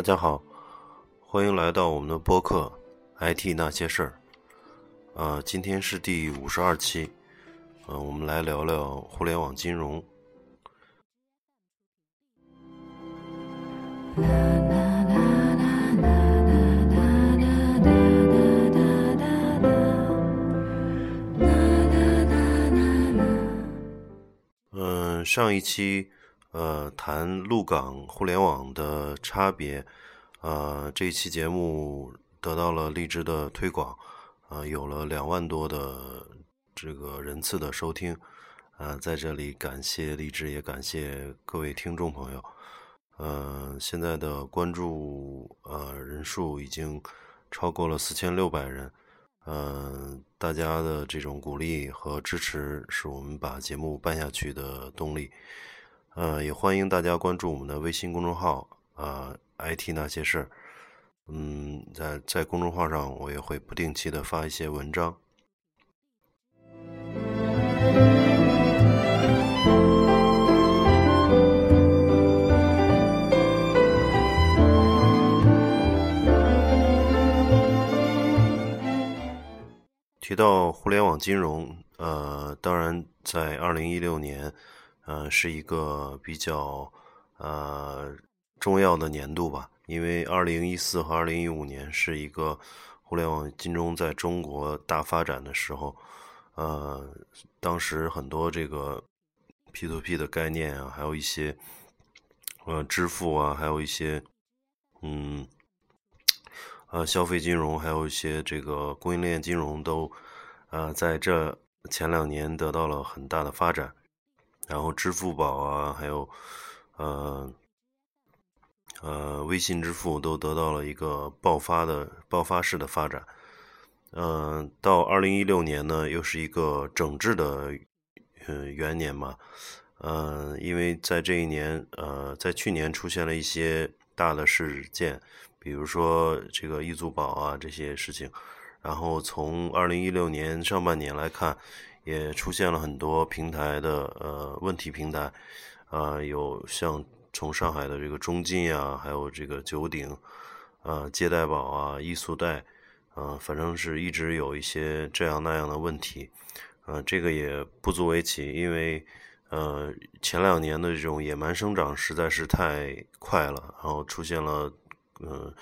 大家好，欢迎来到我们的播客《IT 那些事儿》。呃，今天是第五十二期，呃，我们来聊聊互联网金融。嗯，上一期呃谈陆港互联网的差别，呃，这一期节目得到了荔枝的推广，呃，有了两万多的这个人次的收听，啊，在这里感谢荔枝，也感谢各位听众朋友，呃，现在的关注呃人数已经超过了四千六百人。呃，大家的这种鼓励和支持是我们把节目办下去的动力。呃，也欢迎大家关注我们的微信公众号啊，IT 那些事儿。嗯，在在公众号上，我也会不定期的发一些文章。提到互联网金融，呃，当然在二零一六年，呃，是一个比较呃重要的年度吧，因为二零一四和二零一五年是一个互联网金融在中国大发展的时候，呃，当时很多这个 P to P 的概念啊，还有一些呃支付啊，还有一些嗯。呃，消费金融还有一些这个供应链金融都，呃，在这前两年得到了很大的发展，然后支付宝啊，还有呃呃微信支付都得到了一个爆发的爆发式的发展。嗯，到二零一六年呢，又是一个整治的呃元年嘛，嗯，因为在这一年，呃，在去年出现了一些大的事件。比如说这个易租宝啊这些事情，然后从二零一六年上半年来看，也出现了很多平台的呃问题平台，啊有像从上海的这个中金啊，还有这个九鼎，啊借贷宝啊易速贷，啊反正是一直有一些这样那样的问题，啊这个也不足为奇，因为呃前两年的这种野蛮生长实在是太快了，然后出现了。嗯，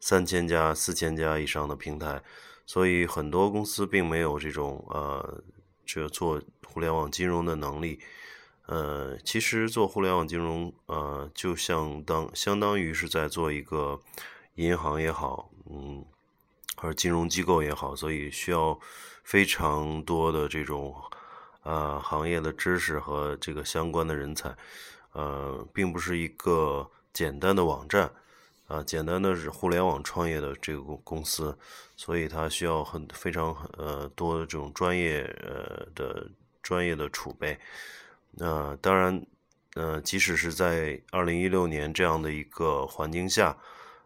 三千家、四千家以上的平台，所以很多公司并没有这种呃，这做互联网金融的能力。呃，其实做互联网金融，呃，就相当相当于是在做一个银行也好，嗯，或者金融机构也好，所以需要非常多的这种呃行业的知识和这个相关的人才。呃，并不是一个简单的网站。啊，简单的是互联网创业的这个公公司，所以它需要很非常呃多的这种专业呃的专业的储备。那当然，呃，即使是在二零一六年这样的一个环境下，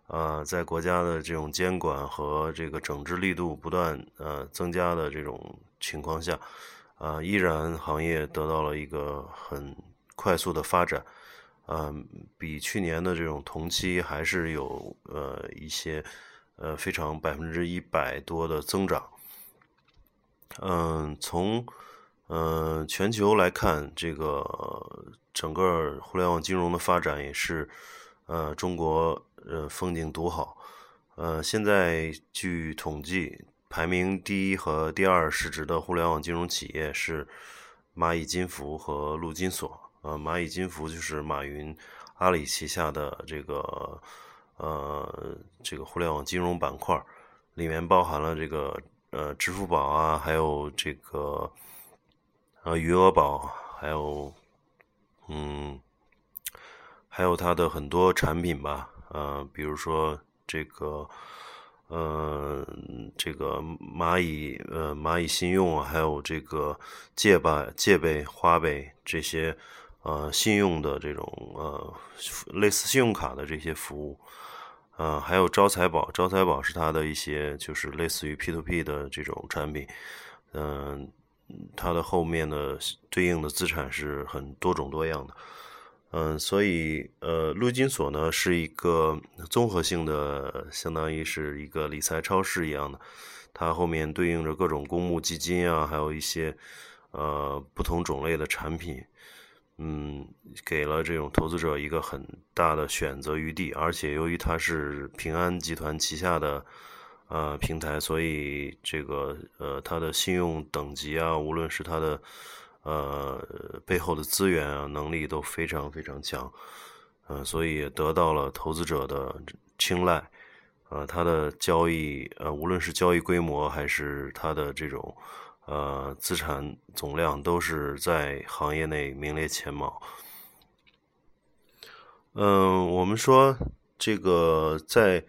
啊，在国家的这种监管和这个整治力度不断呃增加的这种情况下，啊，依然行业得到了一个很快速的发展。嗯，比去年的这种同期还是有呃一些呃非常百分之一百多的增长。嗯，从嗯全球来看，这个整个互联网金融的发展也是呃中国呃风景独好。呃，现在据统计，排名第一和第二市值的互联网金融企业是蚂蚁金服和陆金所。呃，蚂蚁金服就是马云、阿里旗下的这个呃这个互联网金融板块，里面包含了这个呃支付宝啊，还有这个呃余额宝，还有嗯还有它的很多产品吧，呃，比如说这个呃这个蚂蚁呃蚂蚁信用，还有这个借吧借呗花呗这些。呃，信用的这种呃，类似信用卡的这些服务，呃，还有招财宝，招财宝是它的一些就是类似于 P to P 的这种产品，嗯，它的后面的对应的资产是很多种多样的，嗯，所以呃，陆金所呢是一个综合性的，相当于是一个理财超市一样的，它后面对应着各种公募基金啊，还有一些呃不同种类的产品，嗯，给了这种投资者一个很大的选择余地，而且由于它是平安集团旗下的呃平台，所以这个呃它的信用等级啊，无论是它的。呃，背后的资源啊，能力都非常非常强，呃，所以也得到了投资者的青睐。呃，它的交易，呃，无论是交易规模还是它的这种呃资产总量，都是在行业内名列前茅。嗯，我们说这个在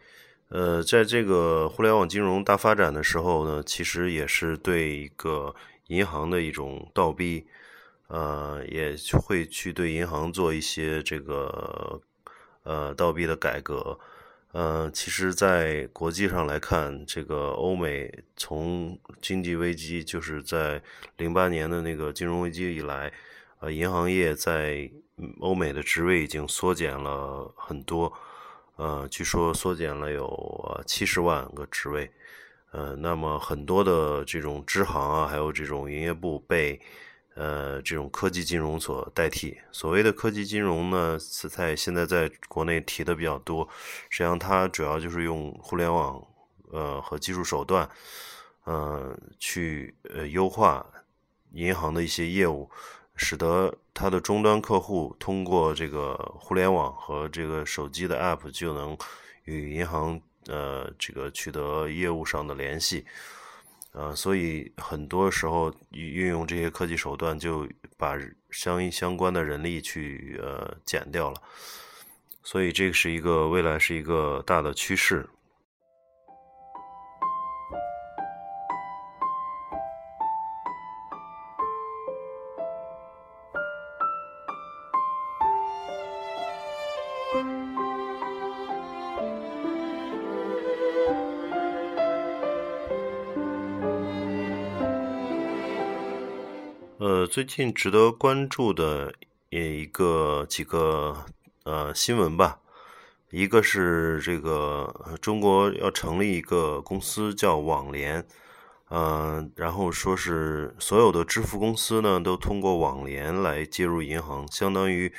呃，在这个互联网金融大发展的时候呢，其实也是对一个。银行的一种倒逼，呃，也会去对银行做一些这个呃倒逼的改革。呃，其实，在国际上来看，这个欧美从经济危机，就是在零八年的那个金融危机以来，呃，银行业在欧美的职位已经缩减了很多，呃，据说缩减了有七十万个职位。呃，那么很多的这种支行啊，还有这种营业部被呃这种科技金融所代替。所谓的科技金融呢，是在现在在国内提的比较多。实际上，它主要就是用互联网呃和技术手段，呃去呃优化银行的一些业务，使得它的终端客户通过这个互联网和这个手机的 App 就能与银行。呃，这个取得业务上的联系，呃，所以很多时候运用这些科技手段，就把相应相关的人力去呃减掉了，所以这是一个未来是一个大的趋势。最近值得关注的一个几个呃新闻吧，一个是这个中国要成立一个公司叫网联，嗯，然后说是所有的支付公司呢都通过网联来接入银行，相当于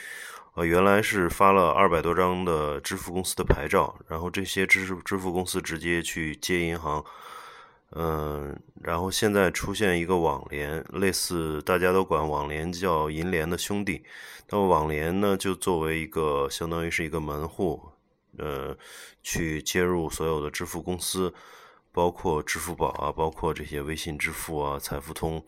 呃原来是发了二百多张的支付公司的牌照，然后这些支支付公司直接去接银行。嗯，然后现在出现一个网联，类似大家都管网联叫银联的兄弟，那么网联呢就作为一个相当于是一个门户，呃，去接入所有的支付公司，包括支付宝啊，包括这些微信支付啊、财付通、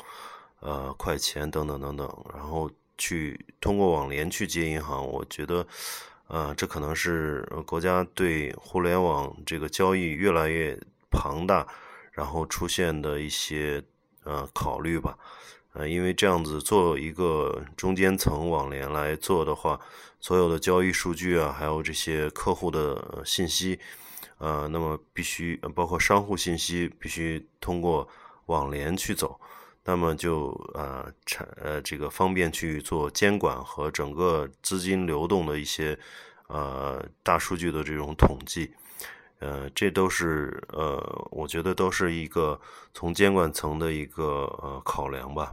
呃、快钱等等等等，然后去通过网联去接银行，我觉得，呃，这可能是国家对互联网这个交易越来越庞大。然后出现的一些呃考虑吧，呃，因为这样子做一个中间层网联来做的话，所有的交易数据啊，还有这些客户的信息，呃，那么必须包括商户信息，必须通过网联去走，那么就呃产呃这个方便去做监管和整个资金流动的一些呃大数据的这种统计。呃，这都是呃，我觉得都是一个从监管层的一个呃考量吧。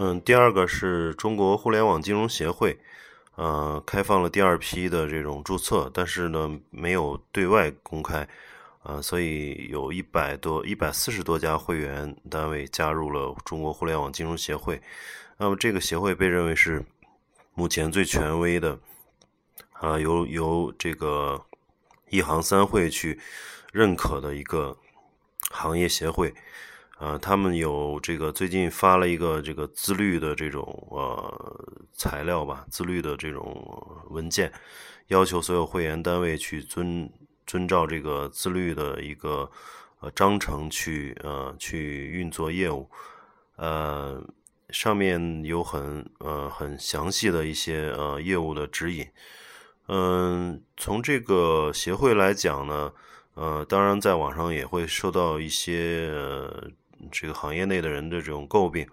嗯，第二个是中国互联网金融协会，呃，开放了第二批的这种注册，但是呢，没有对外公开。啊，所以有一百多、一百四十多家会员单位加入了中国互联网金融协会。那么，这个协会被认为是目前最权威的，啊，由由这个一行三会去认可的一个行业协会。啊，他们有这个最近发了一个这个自律的这种呃材料吧，自律的这种文件，要求所有会员单位去遵。遵照这个自律的一个呃章程去呃去运作业务，呃上面有很呃很详细的一些呃业务的指引，嗯，从这个协会来讲呢，呃，当然在网上也会受到一些呃这个行业内的人的这种诟病，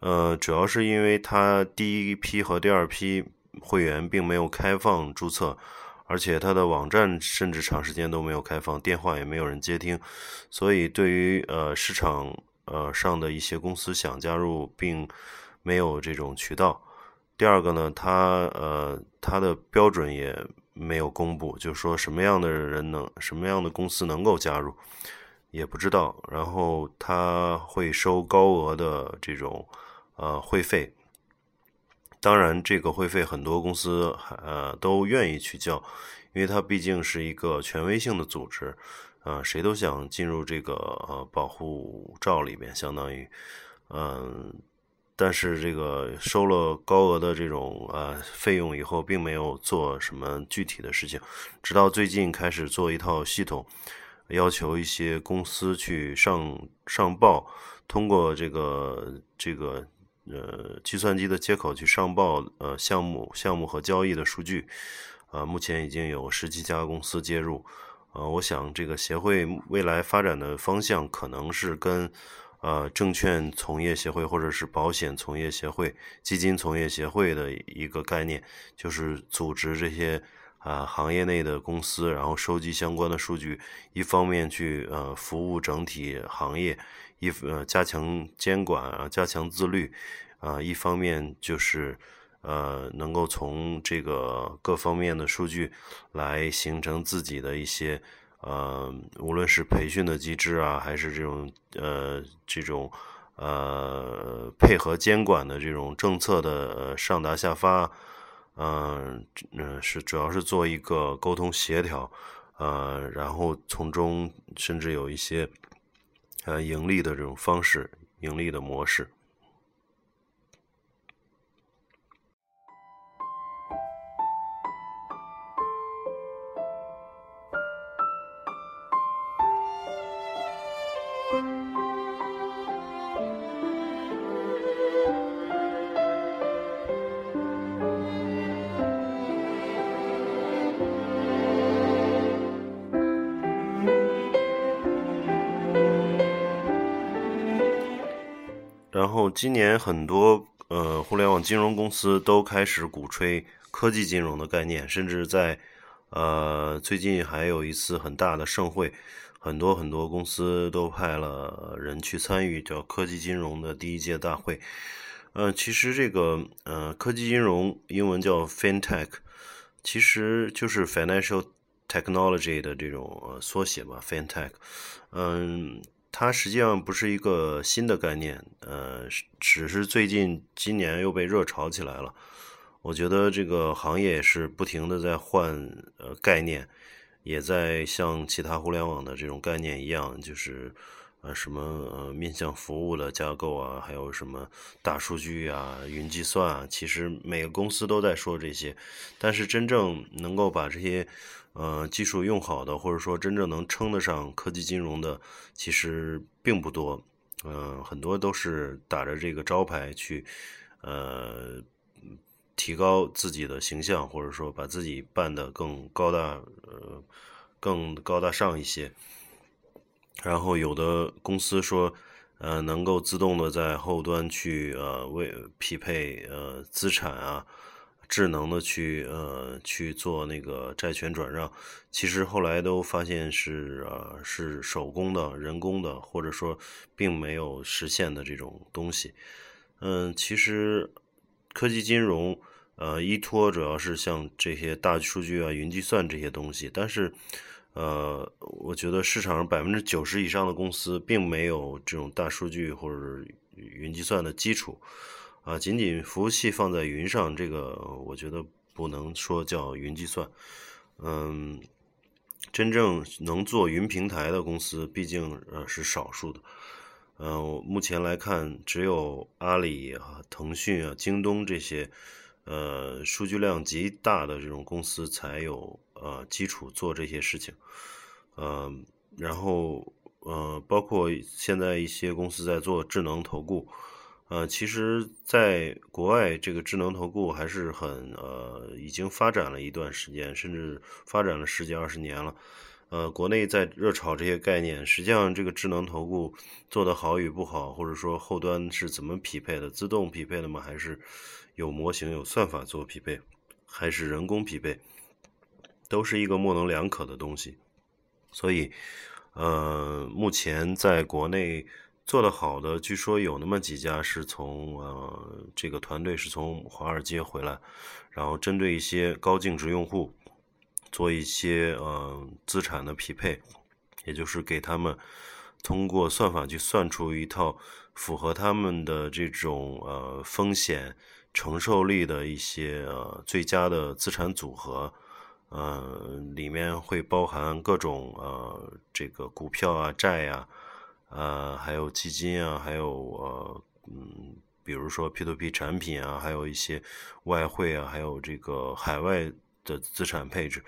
呃，主要是因为他第一批和第二批会员并没有开放注册，而且他的网站甚至长时间都没有开放，电话也没有人接听，所以对于呃市场呃上的一些公司想加入，并没有这种渠道。第二个呢，它呃，它的标准也没有公布，就说什么样的人能，什么样的公司能够加入，也不知道。然后他会收高额的这种呃会费，当然这个会费很多公司呃都愿意去交，因为它毕竟是一个权威性的组织，呃，谁都想进入这个呃保护罩里边，相当于嗯。但是这个收了高额的这种呃费用以后，并没有做什么具体的事情，直到最近开始做一套系统，要求一些公司去上上报，通过这个这个呃计算机的接口去上报呃项目项目和交易的数据，啊，目前已经有十几家公司接入，呃，我想这个协会未来发展的方向可能是跟。呃，证券从业协会或者是保险从业协会、基金从业协会的一个概念，就是组织这些啊行业内的公司，然后收集相关的数据，一方面去呃服务整体行业，一呃加强监管啊，加强自律啊，一方面就是呃能够从这个各方面的数据来形成自己的一些。呃，无论是培训的机制啊，还是这种呃这种呃配合监管的这种政策的上达下发，嗯嗯，是主要是做一个沟通协调，呃，然后从中甚至有一些呃盈利的这种方式，盈利的模式。然后今年很多呃互联网金融公司都开始鼓吹科技金融的概念，甚至在呃最近还有一次很大的盛会，很多很多公司都派了人去参与叫科技金融的第一届大会。呃，其实这个呃科技金融英文叫 FinTech，其实就是 Financial Technology 的这种缩写吧，FinTech。嗯。它实际上不是一个新的概念，呃，只是最近今年又被热炒起来了。我觉得这个行业是不停的在换呃概念，也在像其他互联网的这种概念一样，就是呃什么呃面向服务的架构啊，还有什么大数据啊、云计算啊，其实每个公司都在说这些，但是真正能够把这些。呃，技术用好的，或者说真正能称得上科技金融的，其实并不多。嗯，很多都是打着这个招牌去，呃，提高自己的形象，或者说把自己办得更高大，呃，更高大上一些。然后有的公司说，呃，能够自动的在后端去呃为匹配呃资产啊。智能的去呃去做那个债权转让，其实后来都发现是呃是手工的、人工的，或者说并没有实现的这种东西。嗯，其实科技金融呃依托主要是像这些大数据啊、云计算这些东西，但是呃，我觉得市场上百分之九十以上的公司并没有这种大数据或者云计算的基础。啊，仅仅服务器放在云上，这个我觉得不能说叫云计算。嗯，真正能做云平台的公司，毕竟呃是少数的。嗯，目前来看，只有阿里啊、腾讯啊、京东这些呃数据量极大的这种公司才有呃基础做这些事情。嗯，然后呃，包括现在一些公司在做智能投顾。呃，其实，在国外，这个智能投顾还是很呃，已经发展了一段时间，甚至发展了十几二十年了。呃，国内在热炒这些概念，实际上这个智能投顾做的好与不好，或者说后端是怎么匹配的，自动匹配的吗？还是有模型、有算法做匹配，还是人工匹配，都是一个模棱两可的东西。所以，呃，目前在国内。做得好的，据说有那么几家是从呃这个团队是从华尔街回来，然后针对一些高净值用户做一些呃资产的匹配，也就是给他们通过算法去算出一套符合他们的这种呃风险承受力的一些呃最佳的资产组合，呃里面会包含各种呃这个股票啊债呀。呃，还有基金啊，还有呃，嗯，比如说 P2P 产品啊，还有一些外汇啊，还有这个海外的资产配置，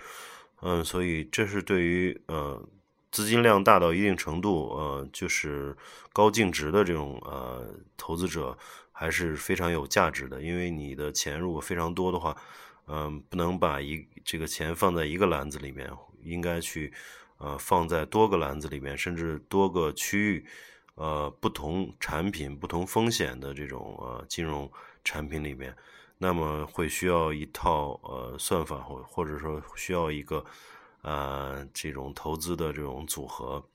嗯，所以这是对于呃资金量大到一定程度，呃，就是高净值的这种呃投资者还是非常有价值的，因为你的钱如果非常多的话，嗯，不能把一这个钱放在一个篮子里面，应该去。呃，放在多个篮子里面，甚至多个区域，呃，不同产品、不同风险的这种呃金融产品里面，那么会需要一套呃算法，或或者说需要一个呃这种投资的这种组合，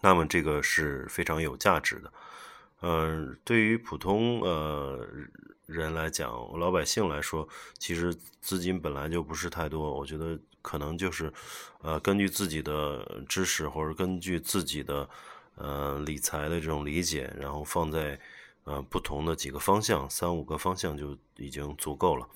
那么这个是非常有价值的。嗯，对于普通呃人来讲，老百姓来说，其实资金本来就不是太多，我觉得。可能就是，呃，根据自己的知识或者根据自己的呃理财的这种理解，然后放在呃不同的几个方向，三五个方向就已经足够了。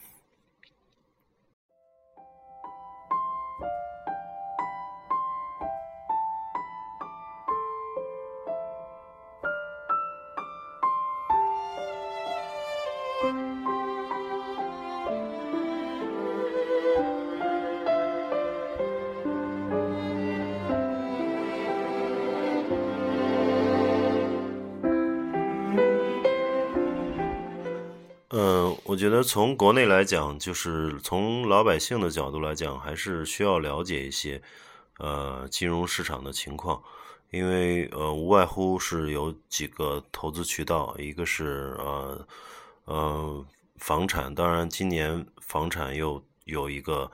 我觉得从国内来讲，就是从老百姓的角度来讲，还是需要了解一些呃金融市场的情况，因为呃无外乎是有几个投资渠道，一个是呃呃房产，当然今年房产又有一个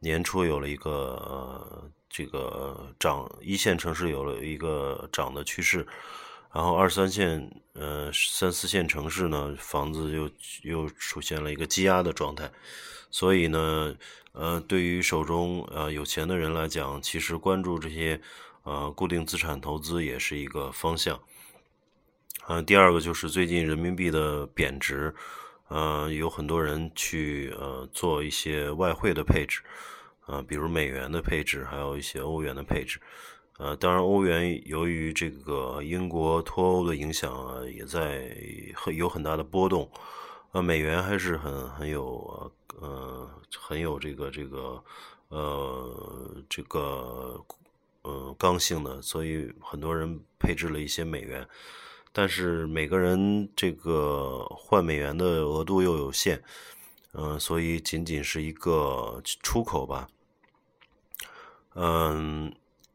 年初有了一个呃这个涨，一线城市有了一个涨的趋势。然后二三线，呃，三四线城市呢，房子又又出现了一个积压的状态，所以呢，呃，对于手中呃有钱的人来讲，其实关注这些呃固定资产投资也是一个方向。呃，第二个就是最近人民币的贬值，呃，有很多人去呃做一些外汇的配置，呃，比如美元的配置，还有一些欧元的配置。呃，当然，欧元由于这个英国脱欧的影响啊，也在很有很大的波动。呃，美元还是很很有呃很有这个这个呃这个呃刚性的，所以很多人配置了一些美元。但是每个人这个换美元的额度又有限，嗯，所以仅仅是一个出口吧，嗯。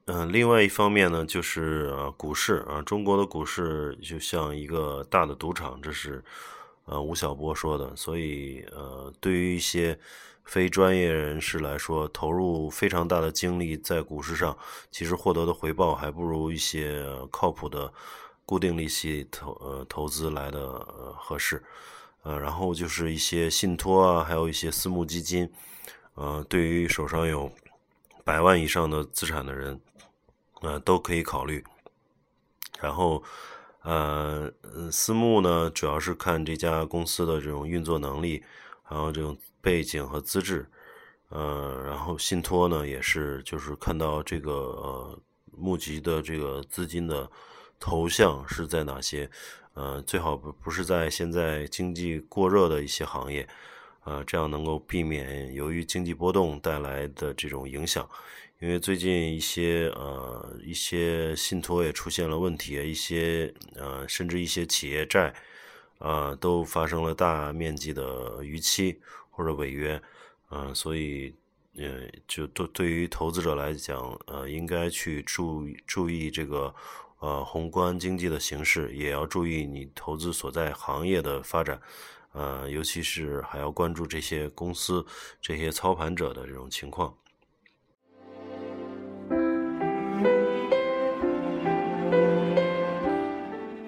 嗯，另外一方面呢，就是呃股市啊，中国的股市就像一个大的赌场，这是呃吴晓波说的。所以呃，对于一些非专业人士来说，投入非常大的精力在股市上，其实获得的回报还不如一些靠谱的固定利息投呃投资来的合适。呃，然后就是一些信托啊，还有一些私募基金，呃，对于手上有百万以上的资产的人。呃，都可以考虑。然后，呃，私募呢，主要是看这家公司的这种运作能力，然后这种背景和资质。呃，然后信托呢，也是就是看到这个呃募集的这个资金的投向是在哪些。呃，最好不不是在现在经济过热的一些行业，呃，这样能够避免由于经济波动带来的这种影响。因为最近一些呃一些信托也出现了问题，一些呃甚至一些企业债呃，都发生了大面积的逾期或者违约，嗯，所以，呃，就对对于投资者来讲，呃，应该去注注意这个，呃，宏观经济的形势，也要注意你投资所在行业的发展，呃，尤其是还要关注这些公司、这些操盘者的这种情况。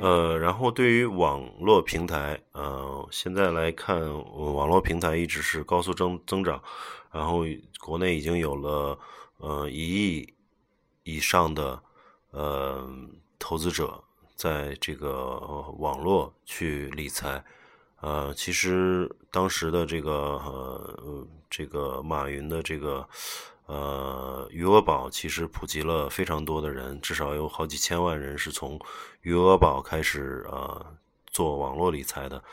呃，然后对于网络平台，呃，现在来看，网络平台一直是高速增增长，然后国内已经有了呃一亿以上的呃投资者在这个网络去理财，呃，其实当时的这个呃这个马云的这个。呃，余额宝其实普及了非常多的人，至少有好几千万人是从余额宝开始呃做网络理财的。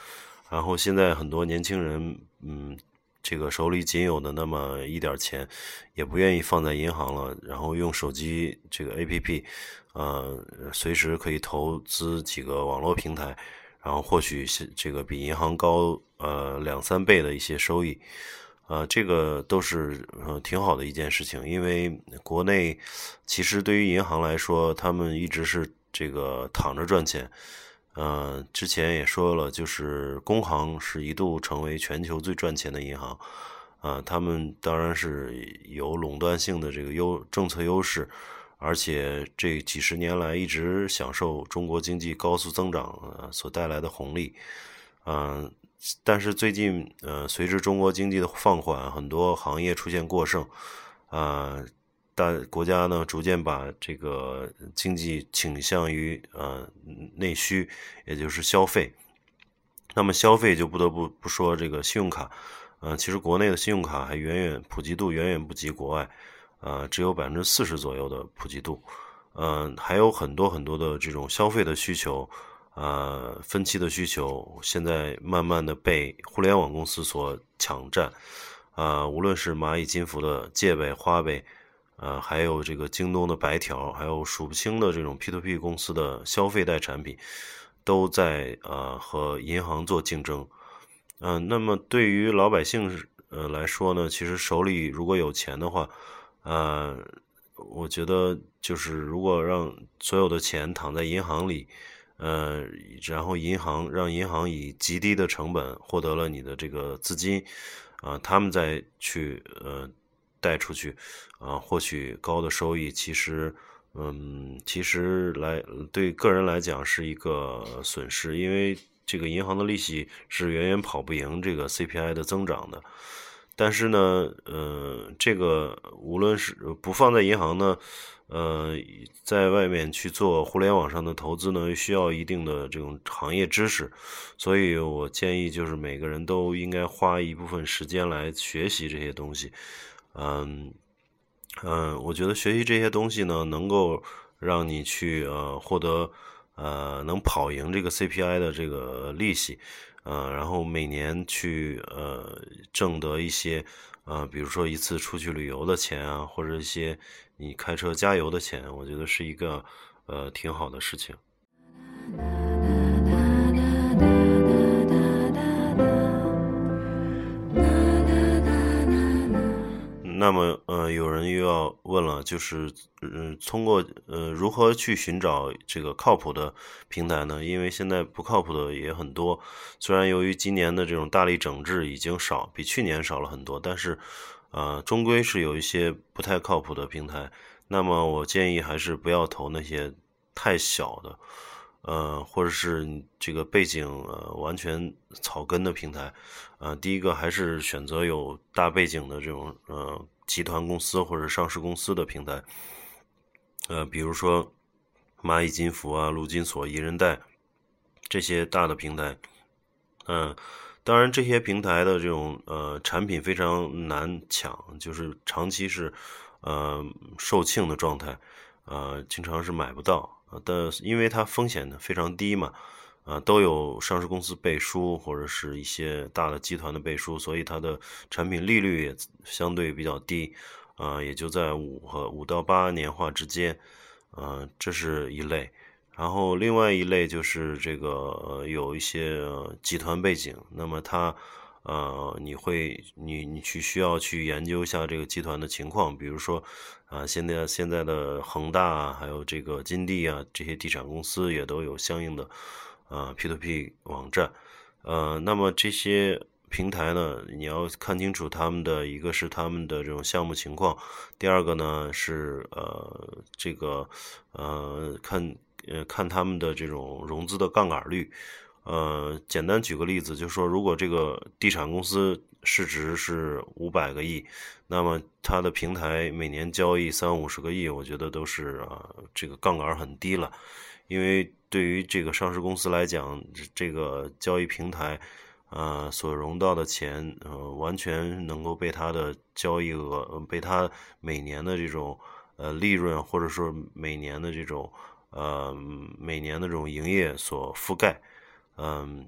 然后现在很多年轻人，嗯，这个手里仅有的那么一点钱，也不愿意放在银行了，然后用手机这个 APP，呃，随时可以投资几个网络平台，然后获取这个比银行高呃两三倍的一些收益。呃，这个都是呃挺好的一件事情，因为国内其实对于银行来说，他们一直是这个躺着赚钱。呃，之前也说了，就是工行是一度成为全球最赚钱的银行。啊，他们当然是有垄断性的这个优政策优势，而且这几十年来一直享受中国经济高速增长所带来的红利。嗯。但是最近，呃，随着中国经济的放缓，很多行业出现过剩，啊，大国家呢逐渐把这个经济倾向于呃内需，也就是消费。那么消费就不得不不说这个信用卡，呃，其实国内的信用卡还远远普及度远远不及国外，呃，只有百分之四十左右的普及度，嗯，还有很多很多的这种消费的需求。呃，分期的需求现在慢慢的被互联网公司所抢占，啊，无论是蚂蚁金服的借呗、花呗，呃，还有这个京东的白条，还有数不清的这种 P to P 公司的消费贷产品，都在呃和银行做竞争，嗯，那么对于老百姓呃来说呢，其实手里如果有钱的话，呃，我觉得就是如果让所有的钱躺在银行里。呃，然后银行让银行以极低的成本获得了你的这个资金，啊，他们再去呃贷出去，啊，获取高的收益，其实，嗯，其实来对个人来讲是一个损失，因为这个银行的利息是远远跑不赢这个 CPI 的增长的。但是呢，呃，这个无论是不放在银行呢。呃，在外面去做互联网上的投资呢，需要一定的这种行业知识，所以我建议就是每个人都应该花一部分时间来学习这些东西。嗯嗯，我觉得学习这些东西呢，能够让你去呃获得呃能跑赢这个 CPI 的这个利息，呃，然后每年去呃挣得一些呃，比如说一次出去旅游的钱啊，或者一些。你开车加油的钱，我觉得是一个呃挺好的事情。那么呃，有人又要问了，就是嗯，通过呃如何去寻找这个靠谱的平台呢？因为现在不靠谱的也很多。虽然由于今年的这种大力整治已经少，比去年少了很多，但是。呃，终归是有一些不太靠谱的平台，那么我建议还是不要投那些太小的，呃，或者是这个背景呃完全草根的平台，呃，第一个还是选择有大背景的这种呃集团公司或者上市公司的平台，呃，比如说蚂蚁金服啊、陆金所、宜人贷这些大的平台，嗯。当然，这些平台的这种呃产品非常难抢，就是长期是呃售罄的状态，呃，经常是买不到。但因为它风险呢非常低嘛，啊，都有上市公司背书或者是一些大的集团的背书，所以它的产品利率也相对比较低，啊，也就在五和五到八年化之间，啊，这是一类。然后另外一类就是这个有一些集团背景，那么它呃你会你你去需要去研究一下这个集团的情况，比如说啊现在现在的恒大啊还有这个金地啊这些地产公司也都有相应的啊 P to P 网站，呃那么这些。平台呢，你要看清楚他们的一个是他们的这种项目情况，第二个呢是呃这个呃看呃看他们的这种融资的杠杆率。呃，简单举个例子，就是说如果这个地产公司市值是五百个亿，那么它的平台每年交易三五十个亿，我觉得都是啊这个杠杆很低了。因为对于这个上市公司来讲，这个交易平台。呃，所融到的钱，呃，完全能够被它的交易额，被它每年的这种呃利润，或者说每年的这种呃每年的这种营业所覆盖。嗯，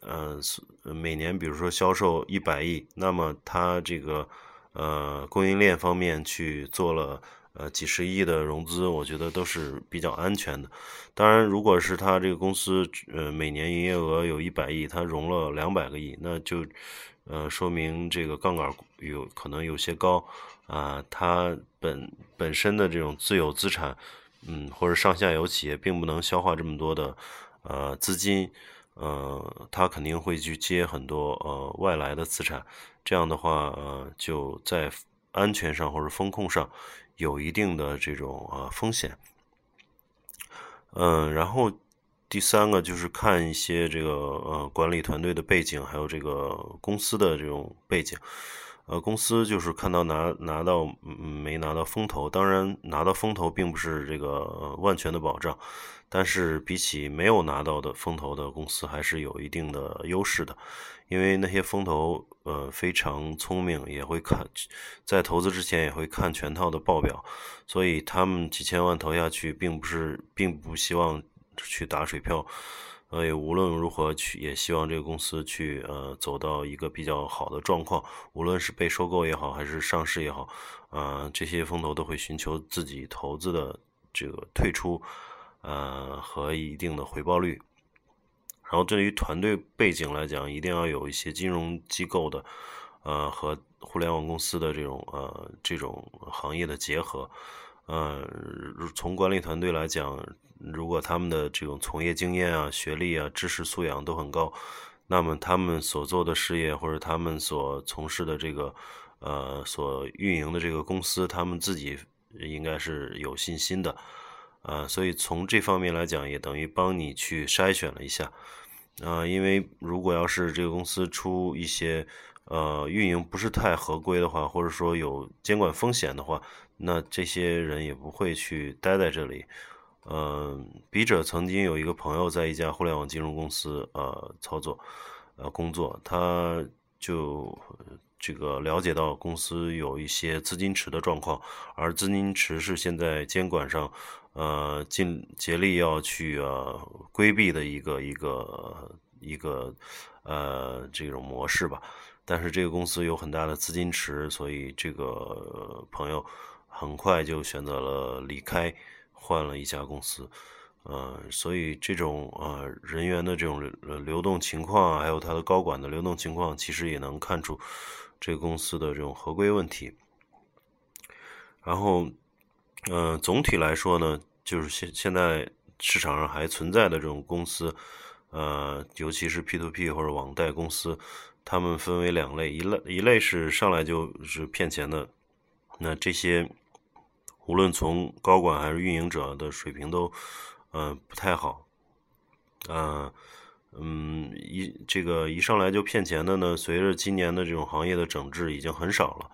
呃，每年比如说销售一百亿，那么它这个呃供应链方面去做了。呃，几十亿的融资，我觉得都是比较安全的。当然，如果是他这个公司，呃，每年营业额有一百亿，他融了两百个亿，那就，呃，说明这个杠杆有可能有些高啊。它本本身的这种自有资产，嗯，或者上下游企业并不能消化这么多的呃资金，呃，他肯定会去接很多呃外来的资产。这样的话，呃，就在安全上或者风控上。有一定的这种啊风险，嗯，然后第三个就是看一些这个呃管理团队的背景，还有这个公司的这种背景，呃，公司就是看到拿拿到没拿到风投，当然拿到风投并不是这个万全的保障，但是比起没有拿到的风投的公司还是有一定的优势的。因为那些风投，呃，非常聪明，也会看，在投资之前也会看全套的报表，所以他们几千万投下去，并不是，并不希望去打水漂，所以无论如何去，也希望这个公司去，呃，走到一个比较好的状况，无论是被收购也好，还是上市也好，啊，这些风投都会寻求自己投资的这个退出，呃，和一定的回报率。然后，对于团队背景来讲，一定要有一些金融机构的，呃，和互联网公司的这种呃这种行业的结合。呃，从管理团队来讲，如果他们的这种从业经验啊、学历啊、知识素养都很高，那么他们所做的事业或者他们所从事的这个呃所运营的这个公司，他们自己应该是有信心的。啊，所以从这方面来讲，也等于帮你去筛选了一下。啊，因为如果要是这个公司出一些呃运营不是太合规的话，或者说有监管风险的话，那这些人也不会去待在这里。嗯，笔者曾经有一个朋友在一家互联网金融公司呃操作呃工作，他就这个了解到公司有一些资金池的状况，而资金池是现在监管上。呃，尽竭力要去呃规避的一个一个一个呃这种模式吧，但是这个公司有很大的资金池，所以这个朋友很快就选择了离开，换了一家公司。呃，所以这种呃人员的这种流流动情况，还有他的高管的流动情况，其实也能看出这个公司的这种合规问题。然后。嗯，总体来说呢，就是现现在市场上还存在的这种公司，呃，尤其是 P to P 或者网贷公司，他们分为两类，一类一类是上来就是骗钱的，那这些无论从高管还是运营者的水平都，嗯，不太好，啊，嗯，一这个一上来就骗钱的呢，随着今年的这种行业的整治，已经很少了。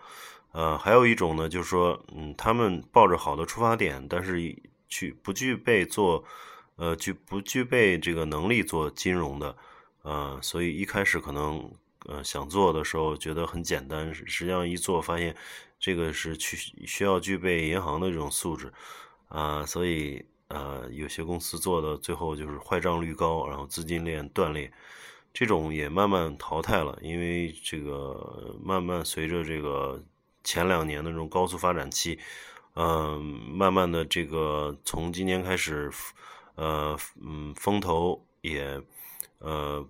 呃，还有一种呢，就是说，嗯，他们抱着好的出发点，但是具不具备做，呃，具不具备这个能力做金融的，呃，所以一开始可能，呃，想做的时候觉得很简单，实际上一做发现，这个是去需要具备银行的这种素质，啊，所以，呃，有些公司做的最后就是坏账率高，然后资金链断裂，这种也慢慢淘汰了，因为这个慢慢随着这个。前两年的这种高速发展期，嗯，慢慢的这个从今年开始，呃，嗯，风投也，呃，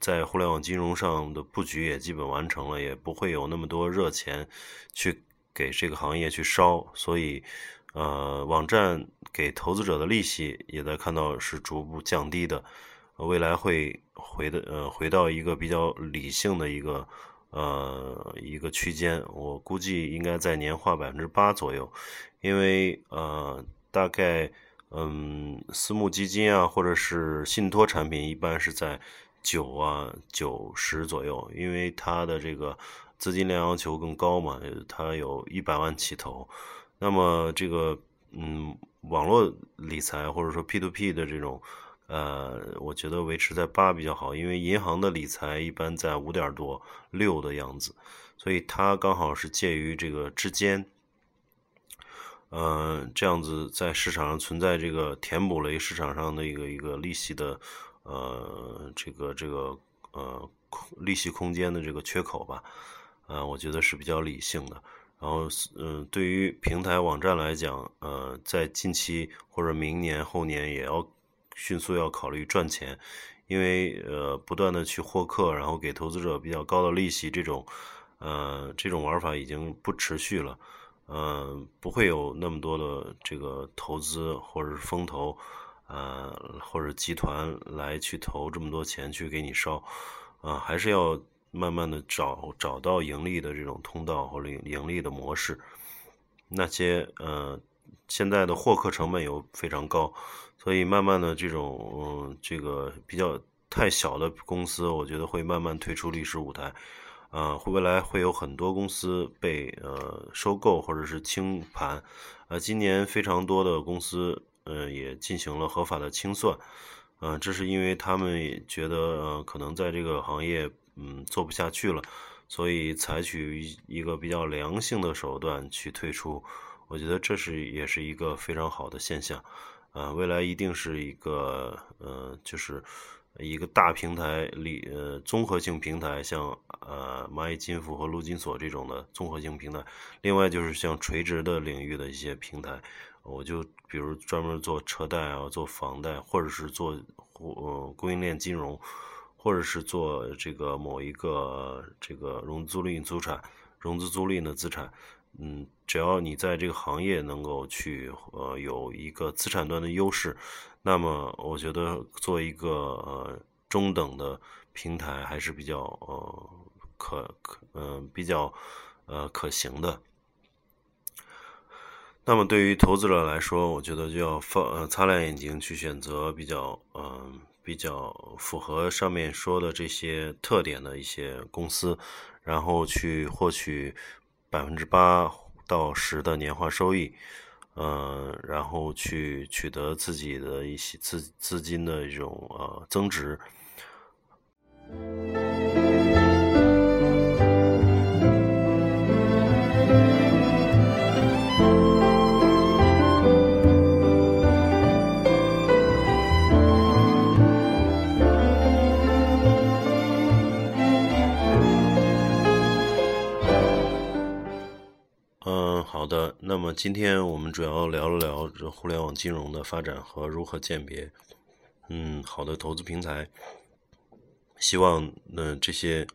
在互联网金融上的布局也基本完成了，也不会有那么多热钱去给这个行业去烧，所以，呃，网站给投资者的利息也在看到是逐步降低的，未来会回的，呃，回到一个比较理性的一个，呃，一个区间，我估计应该在年化百分之八左右，因为，呃，大概。嗯，私募基金啊，或者是信托产品，一般是在九啊九十左右，因为它的这个资金量要求更高嘛，它有一百万起投。那么这个嗯，网络理财或者说 P to P 的这种，呃，我觉得维持在八比较好，因为银行的理财一般在五点多六的样子，所以它刚好是介于这个之间。呃，这样子在市场上存在这个填补了一市场上的一个一个利息的呃这个这个呃利息空间的这个缺口吧，呃，我觉得是比较理性的。然后，嗯，对于平台网站来讲，呃，在近期或者明年后年也要迅速要考虑赚钱，因为呃不断的去获客，然后给投资者比较高的利息，这种呃这种玩法已经不持续了。嗯，不会有那么多的这个投资或者是风投，呃，或者集团来去投这么多钱去给你烧，啊，还是要慢慢的找找到盈利的这种通道或者盈利的模式。那些呃，现在的获客成本又非常高，所以慢慢的这种嗯，这个比较太小的公司，我觉得会慢慢退出历史舞台。啊呃，未来会有很多公司被呃收购或者是清盘，呃，今年非常多的公司嗯也进行了合法的清算，嗯，这是因为他们觉得呃可能在这个行业嗯做不下去了，所以采取一个比较良性的手段去退出，我觉得这是也是一个非常好的现象，嗯，未来一定是一个呃就是。一个大平台里，呃，综合性平台，像呃蚂蚁金服和陆金所这种的综合性平台。另外就是像垂直的领域的一些平台，我就比如专门做车贷啊，做房贷，或者是做呃供应链金融，或者是做这个某一个这个融资租赁资产、融资租赁的资产。嗯，只要你在这个行业能够去呃有一个资产端的优势。那么，我觉得做一个呃中等的平台还是比较呃可可嗯比较呃可行的。那么对于投资者来说，我觉得就要放呃擦亮眼睛去选择比较嗯比较符合上面说的这些特点的一些公司，然后去获取百分之八到十的年化收益。嗯，然后去取得自己的一些资资金的一种呃增值。那么今天我们主要聊了聊这互联网金融的发展和如何鉴别，嗯，好的投资平台。希望嗯这些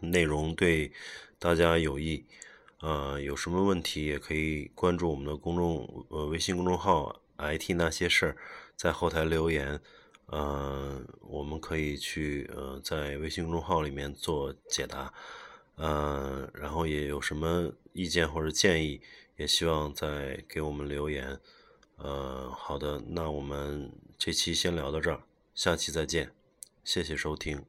内容对大家有益，呃，有什么问题也可以关注我们的公众呃微信公众号 “IT 那些事儿”，在后台留言，呃，我们可以去呃在微信公众号里面做解答。嗯，然后也有什么意见或者建议，也希望再给我们留言。呃，好的，那我们这期先聊到这儿，下期再见，谢谢收听。